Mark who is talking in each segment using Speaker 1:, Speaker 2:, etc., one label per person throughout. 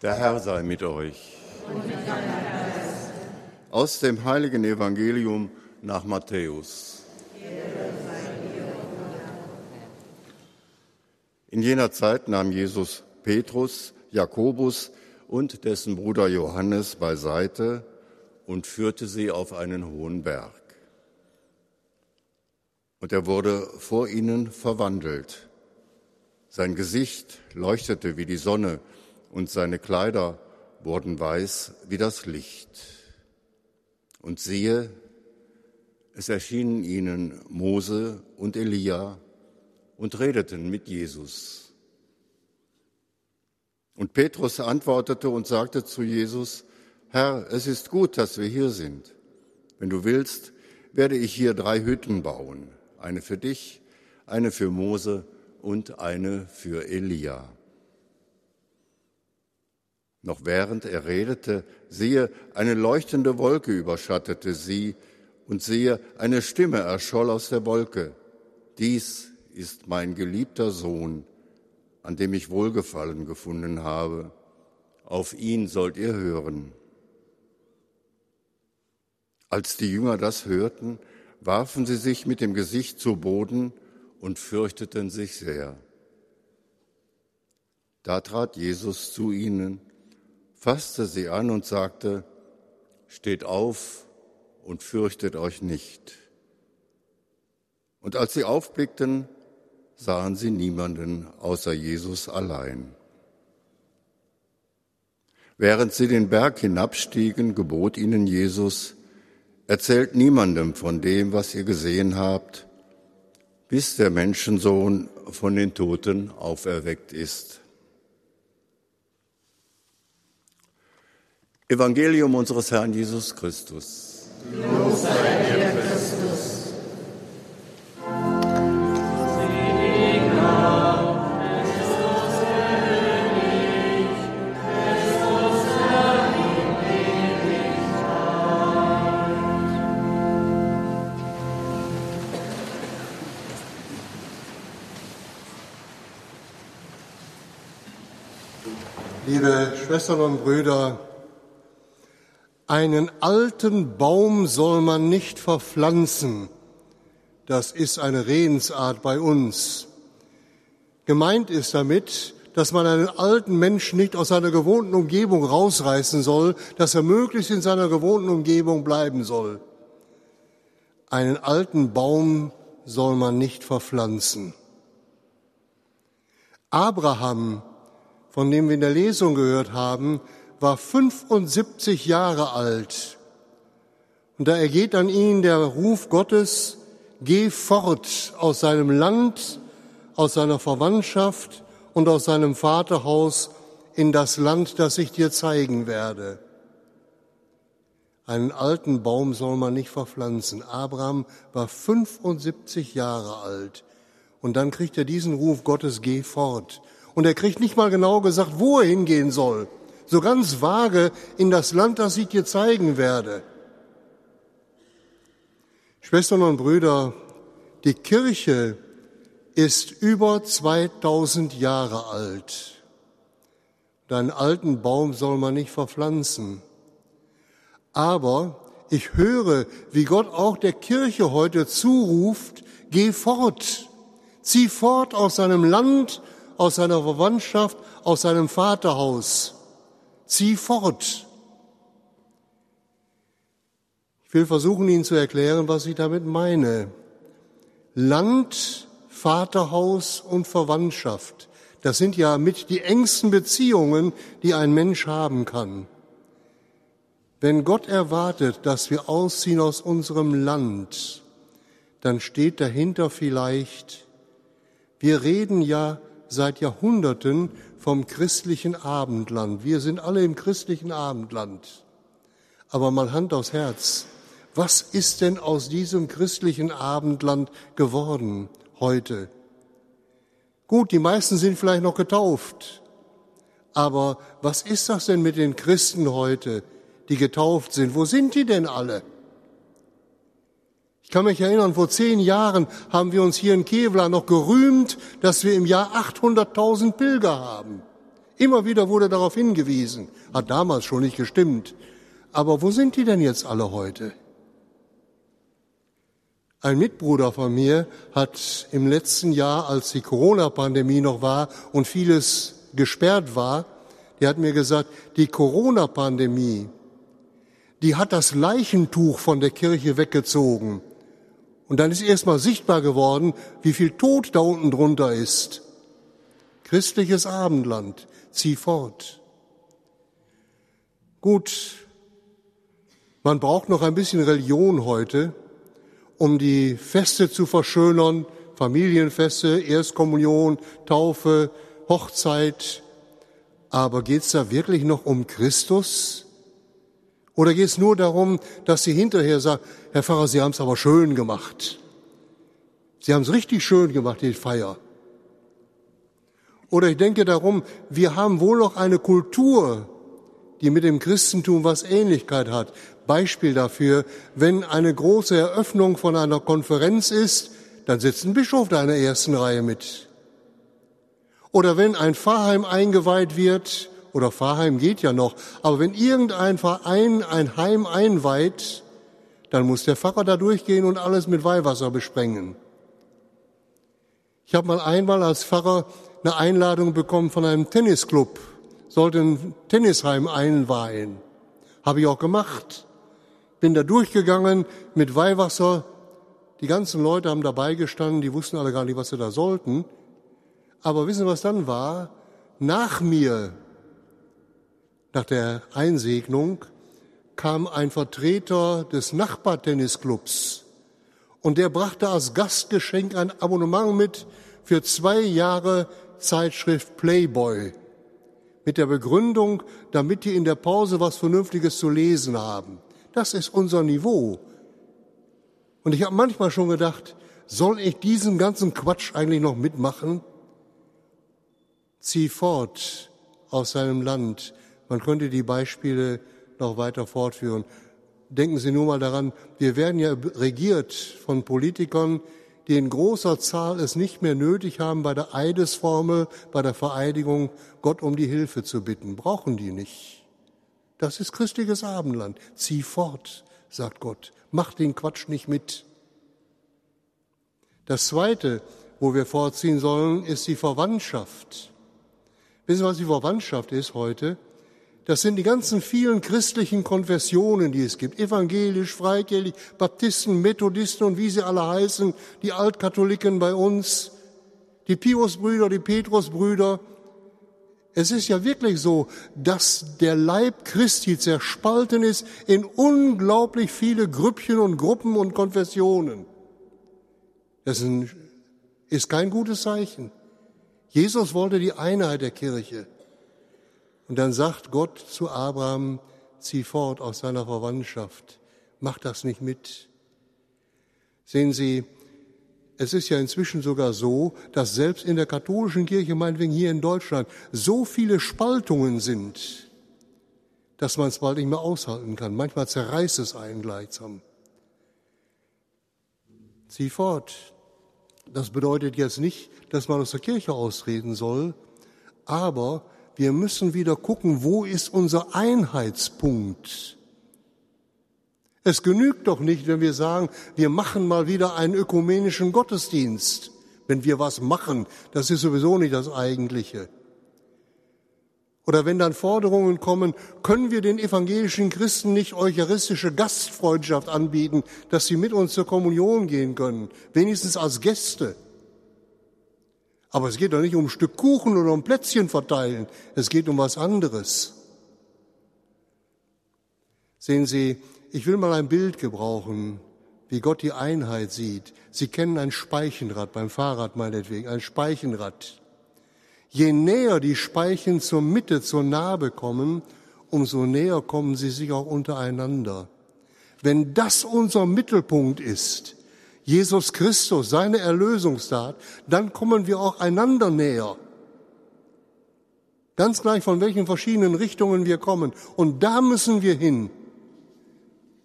Speaker 1: Der Herr sei mit euch. Aus dem heiligen Evangelium nach Matthäus. In jener Zeit nahm Jesus Petrus, Jakobus und dessen Bruder Johannes beiseite und führte sie auf einen hohen Berg. Und er wurde vor ihnen verwandelt. Sein Gesicht leuchtete wie die Sonne, und seine Kleider wurden weiß wie das Licht. Und siehe, es erschienen ihnen Mose und Elia und redeten mit Jesus. Und Petrus antwortete und sagte zu Jesus, Herr, es ist gut, dass wir hier sind. Wenn du willst, werde ich hier drei Hütten bauen, eine für dich, eine für Mose und eine für Elia. Noch während er redete, siehe, eine leuchtende Wolke überschattete sie, und siehe, eine Stimme erscholl aus der Wolke. Dies ist mein geliebter Sohn, an dem ich Wohlgefallen gefunden habe. Auf ihn sollt ihr hören. Als die Jünger das hörten, warfen sie sich mit dem Gesicht zu Boden und fürchteten sich sehr. Da trat Jesus zu ihnen fasste sie an und sagte, Steht auf und fürchtet euch nicht. Und als sie aufblickten, sahen sie niemanden außer Jesus allein. Während sie den Berg hinabstiegen, gebot ihnen Jesus, erzählt niemandem von dem, was ihr gesehen habt, bis der Menschensohn von den Toten auferweckt ist. Evangelium unseres Herrn Jesus Christus. Los sei dir, Christus.
Speaker 2: Liebe Schwestern und Brüder, einen alten Baum soll man nicht verpflanzen. Das ist eine Redensart bei uns. Gemeint ist damit, dass man einen alten Menschen nicht aus seiner gewohnten Umgebung rausreißen soll, dass er möglichst in seiner gewohnten Umgebung bleiben soll. Einen alten Baum soll man nicht verpflanzen. Abraham, von dem wir in der Lesung gehört haben, war 75 Jahre alt. Und da ergeht an ihn der Ruf Gottes, geh fort aus seinem Land, aus seiner Verwandtschaft und aus seinem Vaterhaus in das Land, das ich dir zeigen werde. Einen alten Baum soll man nicht verpflanzen. Abraham war 75 Jahre alt. Und dann kriegt er diesen Ruf Gottes, geh fort. Und er kriegt nicht mal genau gesagt, wo er hingehen soll so ganz vage in das Land, das ich dir zeigen werde. Schwestern und Brüder, die Kirche ist über 2000 Jahre alt. Deinen alten Baum soll man nicht verpflanzen. Aber ich höre, wie Gott auch der Kirche heute zuruft, geh fort, zieh fort aus seinem Land, aus seiner Verwandtschaft, aus seinem Vaterhaus zieh fort. Ich will versuchen, Ihnen zu erklären, was ich damit meine. Land, Vaterhaus und Verwandtschaft, das sind ja mit die engsten Beziehungen, die ein Mensch haben kann. Wenn Gott erwartet, dass wir ausziehen aus unserem Land, dann steht dahinter vielleicht, wir reden ja seit Jahrhunderten vom christlichen Abendland. Wir sind alle im christlichen Abendland. Aber mal Hand aufs Herz. Was ist denn aus diesem christlichen Abendland geworden heute? Gut, die meisten sind vielleicht noch getauft. Aber was ist das denn mit den Christen heute, die getauft sind? Wo sind die denn alle? Ich kann mich erinnern, vor zehn Jahren haben wir uns hier in Kevlar noch gerühmt, dass wir im Jahr 800.000 Pilger haben. Immer wieder wurde darauf hingewiesen. Hat damals schon nicht gestimmt. Aber wo sind die denn jetzt alle heute? Ein Mitbruder von mir hat im letzten Jahr, als die Corona-Pandemie noch war und vieles gesperrt war, der hat mir gesagt, die Corona-Pandemie, die hat das Leichentuch von der Kirche weggezogen. Und dann ist erstmal sichtbar geworden, wie viel Tod da unten drunter ist. Christliches Abendland, zieh fort. Gut, man braucht noch ein bisschen Religion heute, um die Feste zu verschönern, Familienfeste, Erstkommunion, Taufe, Hochzeit. Aber geht es da wirklich noch um Christus? Oder geht es nur darum, dass Sie hinterher sagen, Herr Pfarrer, Sie haben es aber schön gemacht. Sie haben es richtig schön gemacht, die Feier. Oder ich denke darum, wir haben wohl noch eine Kultur, die mit dem Christentum was Ähnlichkeit hat. Beispiel dafür, wenn eine große Eröffnung von einer Konferenz ist, dann sitzt ein Bischof da in der ersten Reihe mit. Oder wenn ein Pfarrheim eingeweiht wird, oder Pfarrheim geht ja noch, aber wenn irgendein Verein ein Heim einweiht, dann muss der Pfarrer da durchgehen und alles mit Weihwasser besprengen. Ich habe mal einmal als Pfarrer eine Einladung bekommen von einem Tennisclub, sollte ein Tennisheim einweihen. Habe ich auch gemacht. Bin da durchgegangen mit Weihwasser. Die ganzen Leute haben dabei gestanden, die wussten alle gar nicht, was sie da sollten. Aber wissen Sie, was dann war? Nach mir, nach der Einsegnung, kam ein Vertreter des Nachbartennisclubs und der brachte als Gastgeschenk ein Abonnement mit für zwei Jahre Zeitschrift Playboy mit der Begründung, damit die in der Pause was Vernünftiges zu lesen haben. Das ist unser Niveau. Und ich habe manchmal schon gedacht, soll ich diesen ganzen Quatsch eigentlich noch mitmachen? Zieh fort aus seinem Land. Man könnte die Beispiele noch weiter fortführen. Denken Sie nur mal daran, wir werden ja regiert von Politikern, die in großer Zahl es nicht mehr nötig haben, bei der Eidesformel, bei der Vereidigung Gott um die Hilfe zu bitten. Brauchen die nicht. Das ist christliches Abendland. Zieh fort, sagt Gott. Mach den Quatsch nicht mit. Das Zweite, wo wir vorziehen sollen, ist die Verwandtschaft. Wissen Sie, was die Verwandtschaft ist heute? Das sind die ganzen vielen christlichen Konfessionen, die es gibt. Evangelisch, Freikirchlich, Baptisten, Methodisten und wie sie alle heißen, die Altkatholiken bei uns, die Piusbrüder, die Petrusbrüder. Es ist ja wirklich so, dass der Leib Christi zerspalten ist in unglaublich viele Grüppchen und Gruppen und Konfessionen. Das ist kein gutes Zeichen. Jesus wollte die Einheit der Kirche. Und dann sagt Gott zu Abraham, zieh fort aus seiner Verwandtschaft, mach das nicht mit. Sehen Sie, es ist ja inzwischen sogar so, dass selbst in der katholischen Kirche, meinetwegen hier in Deutschland, so viele Spaltungen sind, dass man es bald nicht mehr aushalten kann. Manchmal zerreißt es einen gleichsam. Zieh fort. Das bedeutet jetzt nicht, dass man aus der Kirche austreten soll, aber wir müssen wieder gucken, wo ist unser Einheitspunkt? Es genügt doch nicht, wenn wir sagen, wir machen mal wieder einen ökumenischen Gottesdienst. Wenn wir was machen, das ist sowieso nicht das Eigentliche. Oder wenn dann Forderungen kommen, können wir den evangelischen Christen nicht eucharistische Gastfreundschaft anbieten, dass sie mit uns zur Kommunion gehen können, wenigstens als Gäste. Aber es geht doch nicht um ein Stück Kuchen oder um Plätzchen verteilen. Es geht um was anderes. Sehen Sie, ich will mal ein Bild gebrauchen, wie Gott die Einheit sieht. Sie kennen ein Speichenrad beim Fahrrad meinetwegen, ein Speichenrad. Je näher die Speichen zur Mitte, zur Narbe kommen, umso näher kommen sie sich auch untereinander. Wenn das unser Mittelpunkt ist, Jesus Christus, seine Erlösungstat, dann kommen wir auch einander näher. Ganz gleich von welchen verschiedenen Richtungen wir kommen. Und da müssen wir hin.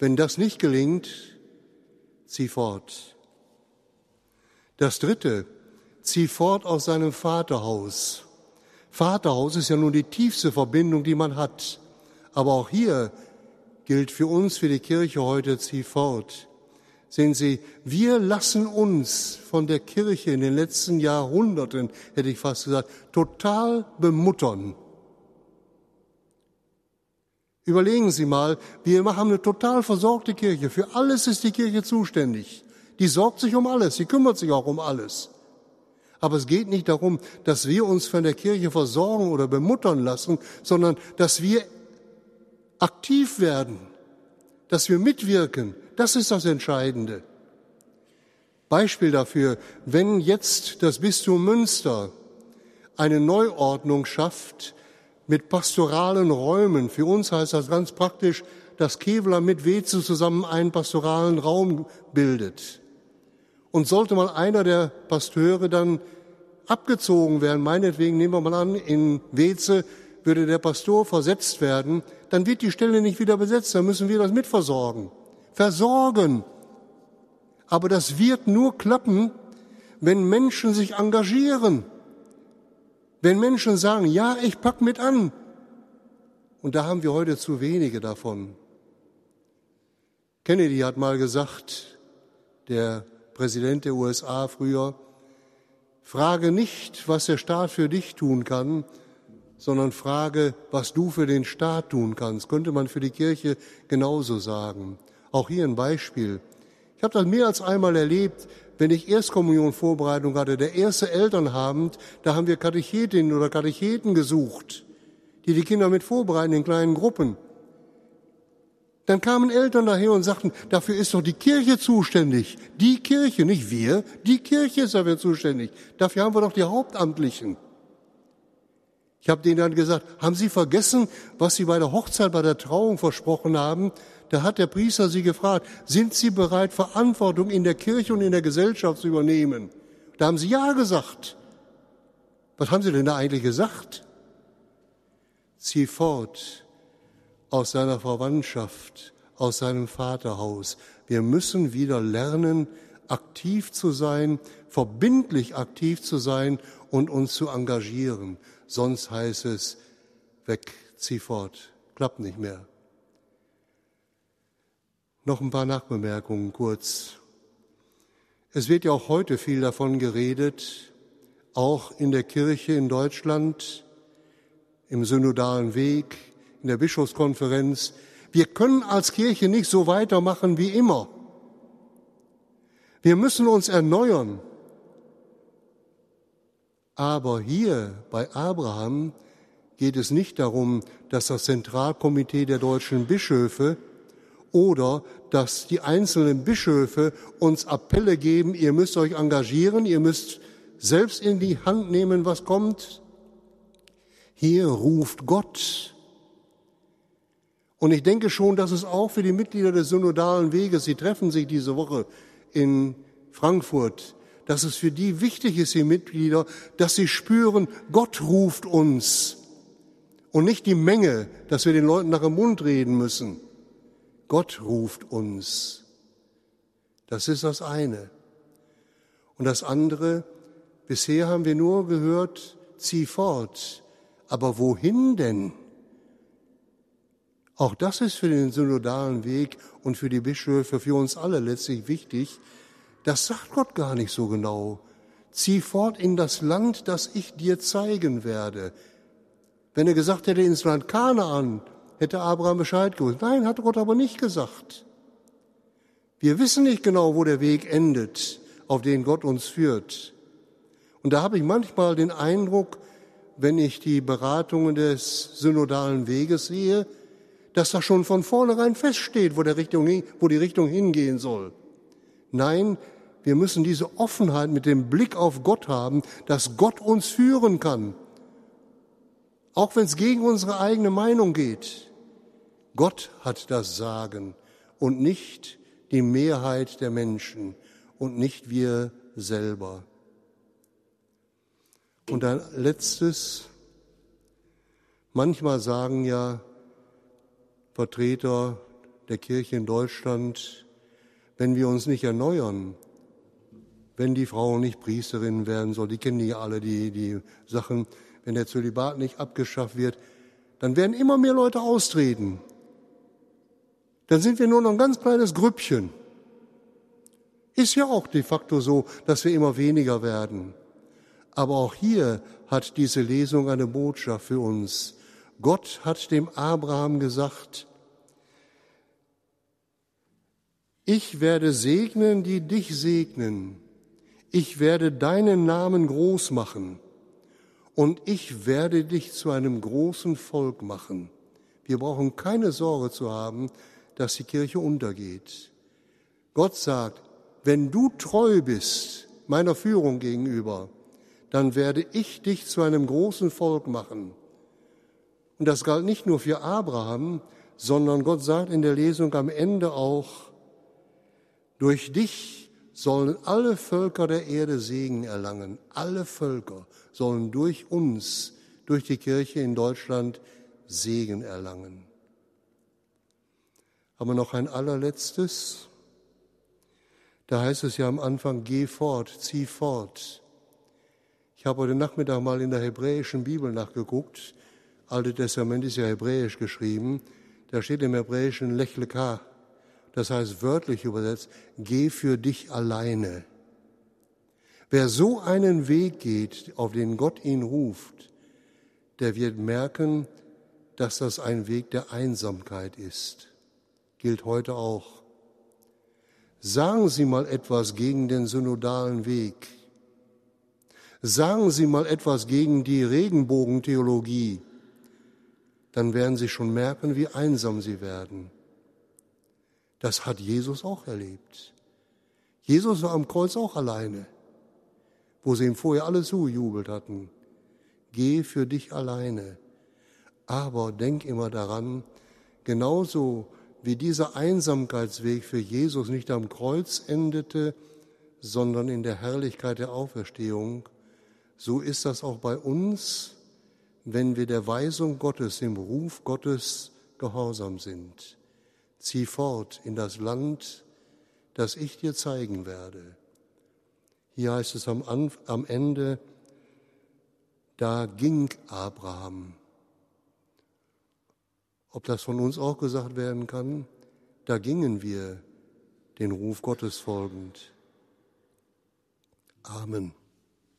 Speaker 2: Wenn das nicht gelingt, zieh fort. Das dritte, zieh fort aus seinem Vaterhaus. Vaterhaus ist ja nun die tiefste Verbindung, die man hat. Aber auch hier gilt für uns, für die Kirche heute, zieh fort. Sehen Sie, wir lassen uns von der Kirche in den letzten Jahrhunderten, hätte ich fast gesagt, total bemuttern. Überlegen Sie mal, wir haben eine total versorgte Kirche. Für alles ist die Kirche zuständig. Die sorgt sich um alles, sie kümmert sich auch um alles. Aber es geht nicht darum, dass wir uns von der Kirche versorgen oder bemuttern lassen, sondern dass wir aktiv werden, dass wir mitwirken. Das ist das Entscheidende. Beispiel dafür, wenn jetzt das Bistum Münster eine Neuordnung schafft mit pastoralen Räumen, für uns heißt das ganz praktisch, dass Kevlar mit Weze zusammen einen pastoralen Raum bildet. Und sollte mal einer der Pasteure dann abgezogen werden, meinetwegen nehmen wir mal an, in Weze würde der Pastor versetzt werden, dann wird die Stelle nicht wieder besetzt, dann müssen wir das mitversorgen. Versorgen. Aber das wird nur klappen, wenn Menschen sich engagieren. Wenn Menschen sagen, ja, ich pack mit an. Und da haben wir heute zu wenige davon. Kennedy hat mal gesagt, der Präsident der USA früher, frage nicht, was der Staat für dich tun kann, sondern frage, was du für den Staat tun kannst. Könnte man für die Kirche genauso sagen. Auch hier ein Beispiel. Ich habe das mehr als einmal erlebt, wenn ich Erstkommunion Vorbereitung hatte, der erste Elternabend, da haben wir Katechetinnen oder Katecheten gesucht, die die Kinder mit vorbereiten in kleinen Gruppen. Dann kamen Eltern daher und sagten, dafür ist doch die Kirche zuständig. Die Kirche, nicht wir, die Kirche ist dafür zuständig. Dafür haben wir doch die Hauptamtlichen. Ich habe denen dann gesagt, haben Sie vergessen, was Sie bei der Hochzeit, bei der Trauung versprochen haben? Da hat der Priester Sie gefragt, sind Sie bereit, Verantwortung in der Kirche und in der Gesellschaft zu übernehmen? Da haben Sie ja gesagt. Was haben Sie denn da eigentlich gesagt? Zieh fort, aus seiner Verwandtschaft, aus seinem Vaterhaus. Wir müssen wieder lernen, aktiv zu sein, verbindlich aktiv zu sein und uns zu engagieren. Sonst heißt es, weg, zieh fort, klappt nicht mehr. Noch ein paar Nachbemerkungen kurz. Es wird ja auch heute viel davon geredet, auch in der Kirche in Deutschland, im synodalen Weg, in der Bischofskonferenz, wir können als Kirche nicht so weitermachen wie immer. Wir müssen uns erneuern. Aber hier bei Abraham geht es nicht darum, dass das Zentralkomitee der deutschen Bischöfe oder dass die einzelnen Bischöfe uns Appelle geben, ihr müsst euch engagieren, ihr müsst selbst in die Hand nehmen, was kommt. Hier ruft Gott und ich denke schon, dass es auch für die Mitglieder des synodalen Weges, sie treffen sich diese Woche in Frankfurt, dass es für die wichtig ist, die Mitglieder, dass sie spüren, Gott ruft uns und nicht die Menge, dass wir den Leuten nach dem Mund reden müssen. Gott ruft uns. Das ist das eine. Und das andere, bisher haben wir nur gehört, zieh fort. Aber wohin denn? Auch das ist für den synodalen Weg und für die Bischöfe, für uns alle letztlich wichtig. Das sagt Gott gar nicht so genau. Zieh fort in das Land, das ich dir zeigen werde. Wenn er gesagt hätte, ins Land Kanaan, hätte Abraham Bescheid gewusst. Nein, hat Gott aber nicht gesagt. Wir wissen nicht genau, wo der Weg endet, auf den Gott uns führt. Und da habe ich manchmal den Eindruck, wenn ich die Beratungen des synodalen Weges sehe, dass da schon von vornherein feststeht, wo, der Richtung, wo die Richtung hingehen soll. Nein, wir müssen diese Offenheit mit dem Blick auf Gott haben, dass Gott uns führen kann. Auch wenn es gegen unsere eigene Meinung geht. Gott hat das Sagen und nicht die Mehrheit der Menschen und nicht wir selber. Und ein letztes, manchmal sagen ja Vertreter der Kirche in Deutschland, wenn wir uns nicht erneuern, wenn die Frau nicht Priesterin werden soll, die kennen ja alle die, die Sachen, wenn der Zölibat nicht abgeschafft wird, dann werden immer mehr Leute austreten. Dann sind wir nur noch ein ganz kleines Grüppchen. Ist ja auch de facto so, dass wir immer weniger werden. Aber auch hier hat diese Lesung eine Botschaft für uns. Gott hat dem Abraham gesagt, ich werde segnen, die dich segnen. Ich werde deinen Namen groß machen und ich werde dich zu einem großen Volk machen. Wir brauchen keine Sorge zu haben, dass die Kirche untergeht. Gott sagt, wenn du treu bist meiner Führung gegenüber, dann werde ich dich zu einem großen Volk machen. Und das galt nicht nur für Abraham, sondern Gott sagt in der Lesung am Ende auch, durch dich sollen alle Völker der Erde Segen erlangen. Alle Völker sollen durch uns, durch die Kirche in Deutschland Segen erlangen. Aber noch ein allerletztes. Da heißt es ja am Anfang, geh fort, zieh fort. Ich habe heute Nachmittag mal in der hebräischen Bibel nachgeguckt. Alte Testament ist ja hebräisch geschrieben. Da steht im Hebräischen Lechleka. Das heißt wörtlich übersetzt, geh für dich alleine. Wer so einen Weg geht, auf den Gott ihn ruft, der wird merken, dass das ein Weg der Einsamkeit ist. Gilt heute auch. Sagen Sie mal etwas gegen den synodalen Weg. Sagen Sie mal etwas gegen die Regenbogentheologie. Dann werden Sie schon merken, wie einsam Sie werden. Das hat Jesus auch erlebt. Jesus war am Kreuz auch alleine, wo sie ihm vorher alle zujubelt hatten. Geh für dich alleine. Aber denk immer daran, genauso wie dieser Einsamkeitsweg für Jesus nicht am Kreuz endete, sondern in der Herrlichkeit der Auferstehung, so ist das auch bei uns, wenn wir der Weisung Gottes, dem Ruf Gottes gehorsam sind zieh fort in das Land, das ich dir zeigen werde. Hier heißt es am, am Ende, da ging Abraham. Ob das von uns auch gesagt werden kann, da gingen wir den Ruf Gottes folgend. Amen.